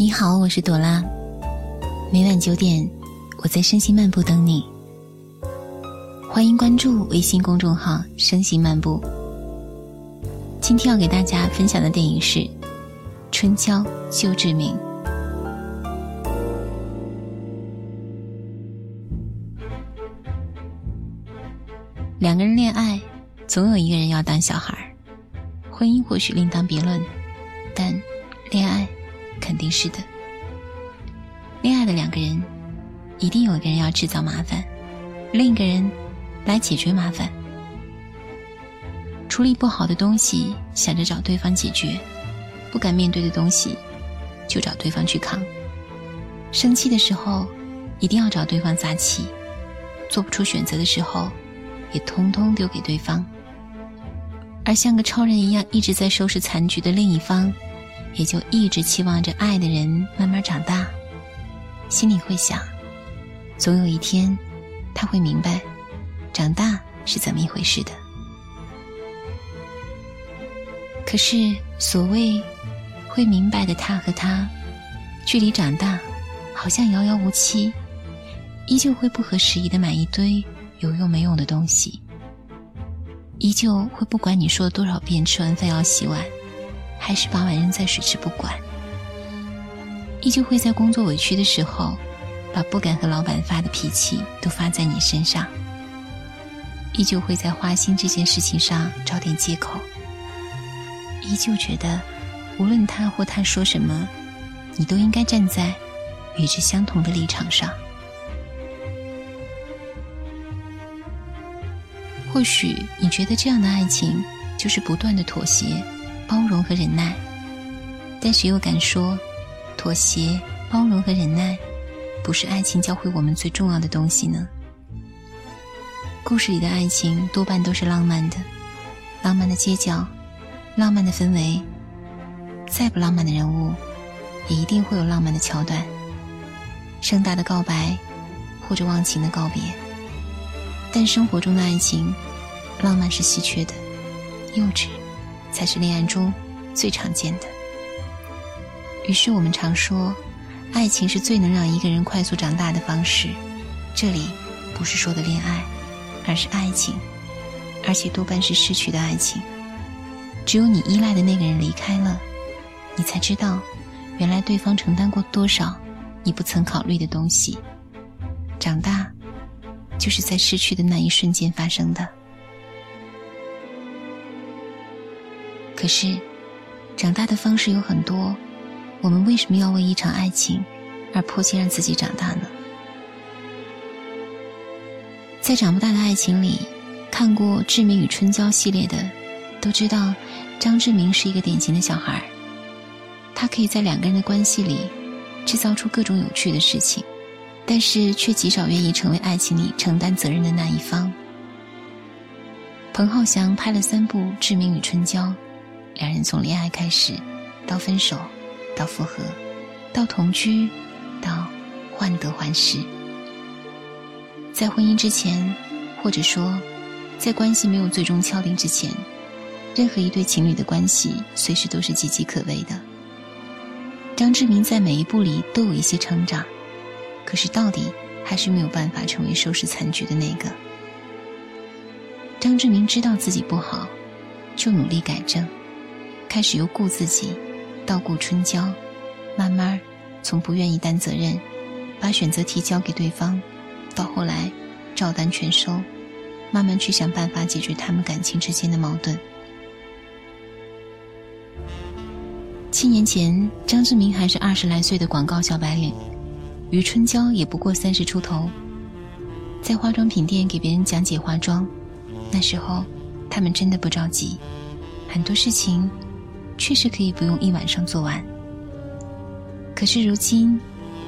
你好，我是朵拉。每晚九点，我在身心漫步等你。欢迎关注微信公众号“身心漫步”。今天要给大家分享的电影是《春娇救志明》。两个人恋爱，总有一个人要当小孩儿。婚姻或许另当别论，但恋爱。肯定是的。恋爱的两个人，一定有一个人要制造麻烦，另一个人来解决麻烦。处理不好的东西，想着找对方解决；不敢面对的东西，就找对方去扛。生气的时候，一定要找对方撒气；做不出选择的时候，也通通丢给对方。而像个超人一样一直在收拾残局的另一方。也就一直期望着爱的人慢慢长大，心里会想，总有一天，他会明白，长大是怎么一回事的。可是，所谓会明白的他和他，距离长大好像遥遥无期，依旧会不合时宜的买一堆有用没用的东西，依旧会不管你说了多少遍吃完饭要洗碗。还是把碗扔在水池不管，依旧会在工作委屈的时候，把不敢和老板发的脾气都发在你身上。依旧会在花心这件事情上找点借口。依旧觉得，无论他或他说什么，你都应该站在与之相同的立场上。或许你觉得这样的爱情就是不断的妥协。包容和忍耐，但谁又敢说，妥协、包容和忍耐，不是爱情教会我们最重要的东西呢？故事里的爱情多半都是浪漫的，浪漫的街角，浪漫的氛围。再不浪漫的人物，也一定会有浪漫的桥段，盛大的告白，或者忘情的告别。但生活中的爱情，浪漫是稀缺的，幼稚。才是恋爱中最常见的。于是我们常说，爱情是最能让一个人快速长大的方式。这里不是说的恋爱，而是爱情，而且多半是失去的爱情。只有你依赖的那个人离开了，你才知道，原来对方承担过多少你不曾考虑的东西。长大，就是在失去的那一瞬间发生的。可是，长大的方式有很多，我们为什么要为一场爱情而迫切让自己长大呢？在长不大的爱情里，看过《志明与春娇》系列的，都知道张志明是一个典型的小孩他可以在两个人的关系里制造出各种有趣的事情，但是却极少愿意成为爱情里承担责任的那一方。彭浩翔拍了三部《志明与春娇》。两人从恋爱开始，到分手，到复合，到同居，到患得患失。在婚姻之前，或者说，在关系没有最终敲定之前，任何一对情侣的关系随时都是岌岌可危的。张志明在每一步里都有一些成长，可是到底还是没有办法成为收拾残局的那个。张志明知道自己不好，就努力改正。开始由顾自己，到顾春娇，慢慢从不愿意担责任，把选择题交给对方，到后来照单全收，慢慢去想办法解决他们感情之间的矛盾。七年前，张志明还是二十来岁的广告小白领，于春娇也不过三十出头，在化妆品店给别人讲解化妆。那时候，他们真的不着急，很多事情。确实可以不用一晚上做完。可是如今，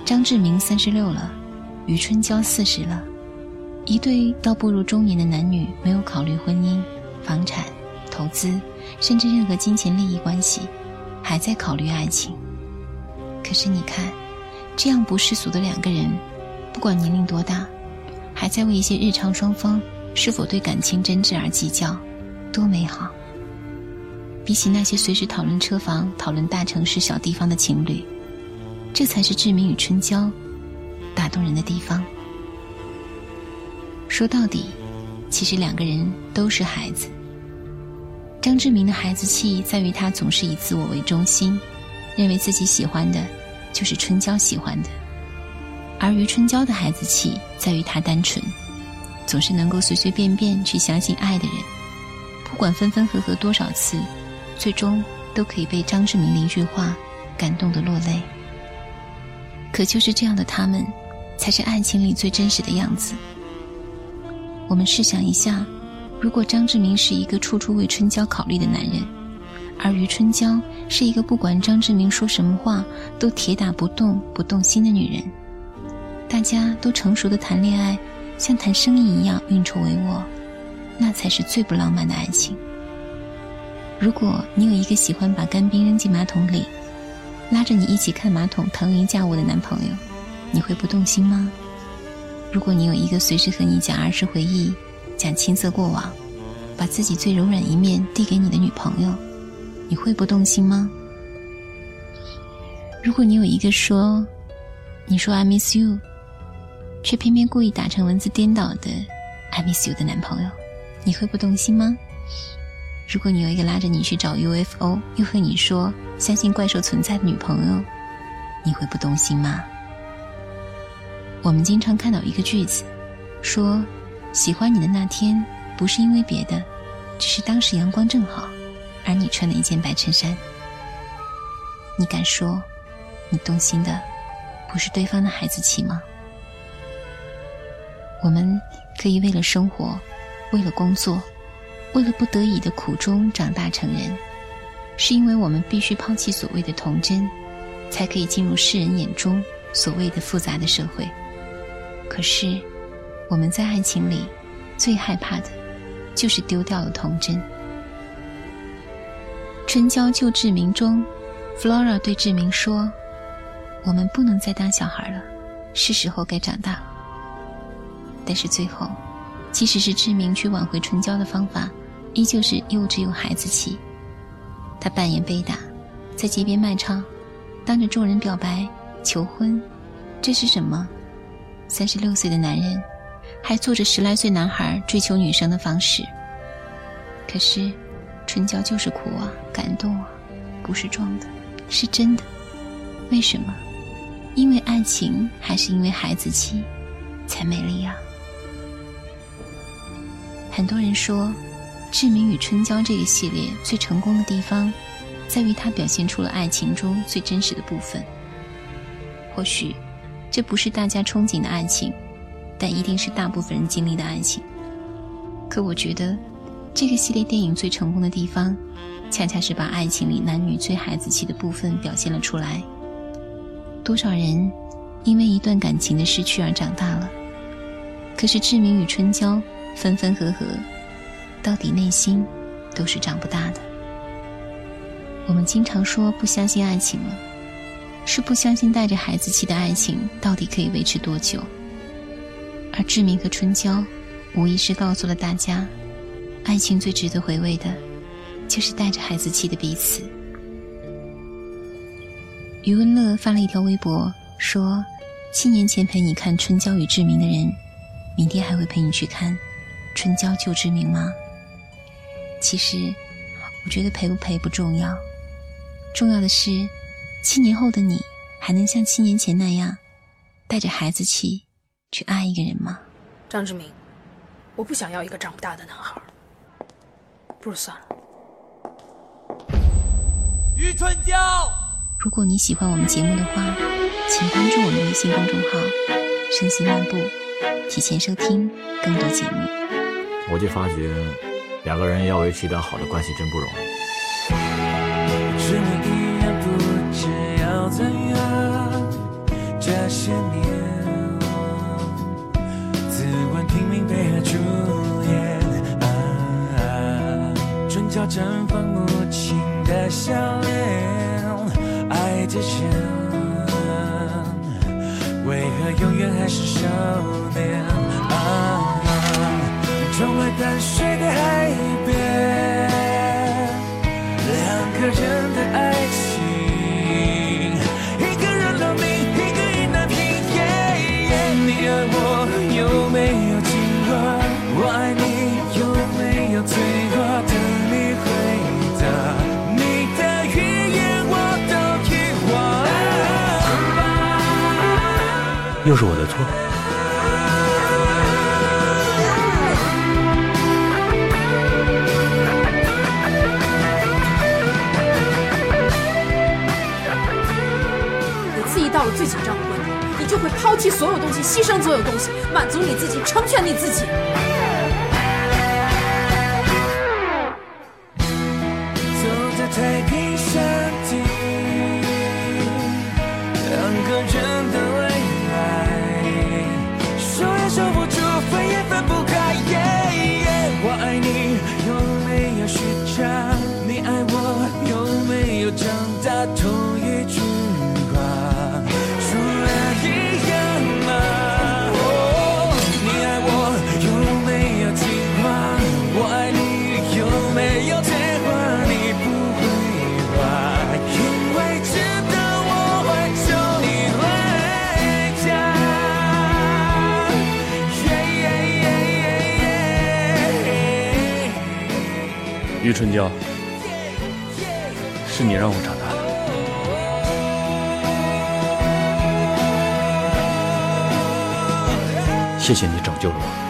张志明三十六了，余春娇四十了，一对到步入中年的男女，没有考虑婚姻、房产、投资，甚至任何金钱利益关系，还在考虑爱情。可是你看，这样不世俗的两个人，不管年龄多大，还在为一些日常双方是否对感情真挚而计较，多美好！比起那些随时讨论车房、讨论大城市小地方的情侣，这才是志明与春娇打动人的地方。说到底，其实两个人都是孩子。张志明的孩子气在于他总是以自我为中心，认为自己喜欢的，就是春娇喜欢的；而余春娇的孩子气在于他单纯，总是能够随随便便去相信爱的人，不管分分合合多少次，最终都可以被张志明的一句话感动得落泪。可就是这样的他们，才是爱情里最真实的样子。我们试想一下，如果张志明是一个处处为春娇考虑的男人，而余春娇是一个不管张志明说什么话都铁打不动、不动心的女人，大家都成熟的谈恋爱，像谈生意一样运筹帷幄，那才是最不浪漫的爱情。如果你有一个喜欢把干冰扔进马桶里，拉着你一起看马桶腾云驾雾的男朋友，你会不动心吗？如果你有一个随时和你讲儿时回忆、讲青涩过往，把自己最柔软一面递给你的女朋友，你会不动心吗？如果你有一个说“你说 I miss you”，却偏偏故意打成文字颠倒的 “I miss you” 的男朋友，你会不动心吗？如果你有一个拉着你去找 UFO，又和你说相信怪兽存在的女朋友，你会不动心吗？我们经常看到一个句子，说：“喜欢你的那天，不是因为别的，只是当时阳光正好，而你穿了一件白衬衫。”你敢说，你动心的不是对方的孩子气吗？我们可以为了生活，为了工作，为了不得已的苦衷长大成人，是因为我们必须抛弃所谓的童真，才可以进入世人眼中所谓的复杂的社会。可是，我们在爱情里最害怕的，就是丢掉了童真。春娇救志明中，Flora 对志明说：“我们不能再当小孩了，是时候该长大了。”但是最后，即使是志明去挽回春娇的方法，依旧是幼稚又孩子气。他扮演被打，在街边卖唱，当着众人表白求婚，这是什么？三十六岁的男人，还做着十来岁男孩追求女生的方式。可是，春娇就是苦啊，感动啊，不是装的，是真的。为什么？因为爱情，还是因为孩子气，才美丽啊？很多人说，《志明与春娇》这个系列最成功的地方，在于它表现出了爱情中最真实的部分。或许。这不是大家憧憬的爱情，但一定是大部分人经历的爱情。可我觉得，这个系列电影最成功的地方，恰恰是把爱情里男女最孩子气的部分表现了出来。多少人因为一段感情的失去而长大了，可是志明与春娇分分合合，到底内心都是长不大的。我们经常说不相信爱情了。是不相信带着孩子气的爱情到底可以维持多久，而志明和春娇，无疑是告诉了大家，爱情最值得回味的，就是带着孩子气的彼此。余文乐发了一条微博说：“七年前陪你看春娇与志明的人，明天还会陪你去看春娇救志明吗？”其实，我觉得陪不陪不重要，重要的是。七年后的你，还能像七年前那样，带着孩子气去爱一个人吗？张志明，我不想要一个长不大的男孩，不如算了。余春娇，如果你喜欢我们节目的话，请关注我们微信公众号“声心漫步”，提前收听更多节目。我就发觉，两个人要维持一段好的关系真不容易。怎样？这些年，自问拼命配合主演，唇角绽放母亲的笑脸，爱之前，为何永远还是少年？窗外淡水一个人的爱情，一个人的命，一个人难平。夜夜你爱我，有没有情话？我爱你，有没有罪恶？等你回答你的语言，我都听。我又是我的错。最紧张的关头，你就会抛弃所有东西，牺牲所有东西，满足你自己，成全你自己。于春娇，是你让我长大的。谢谢你拯救了我。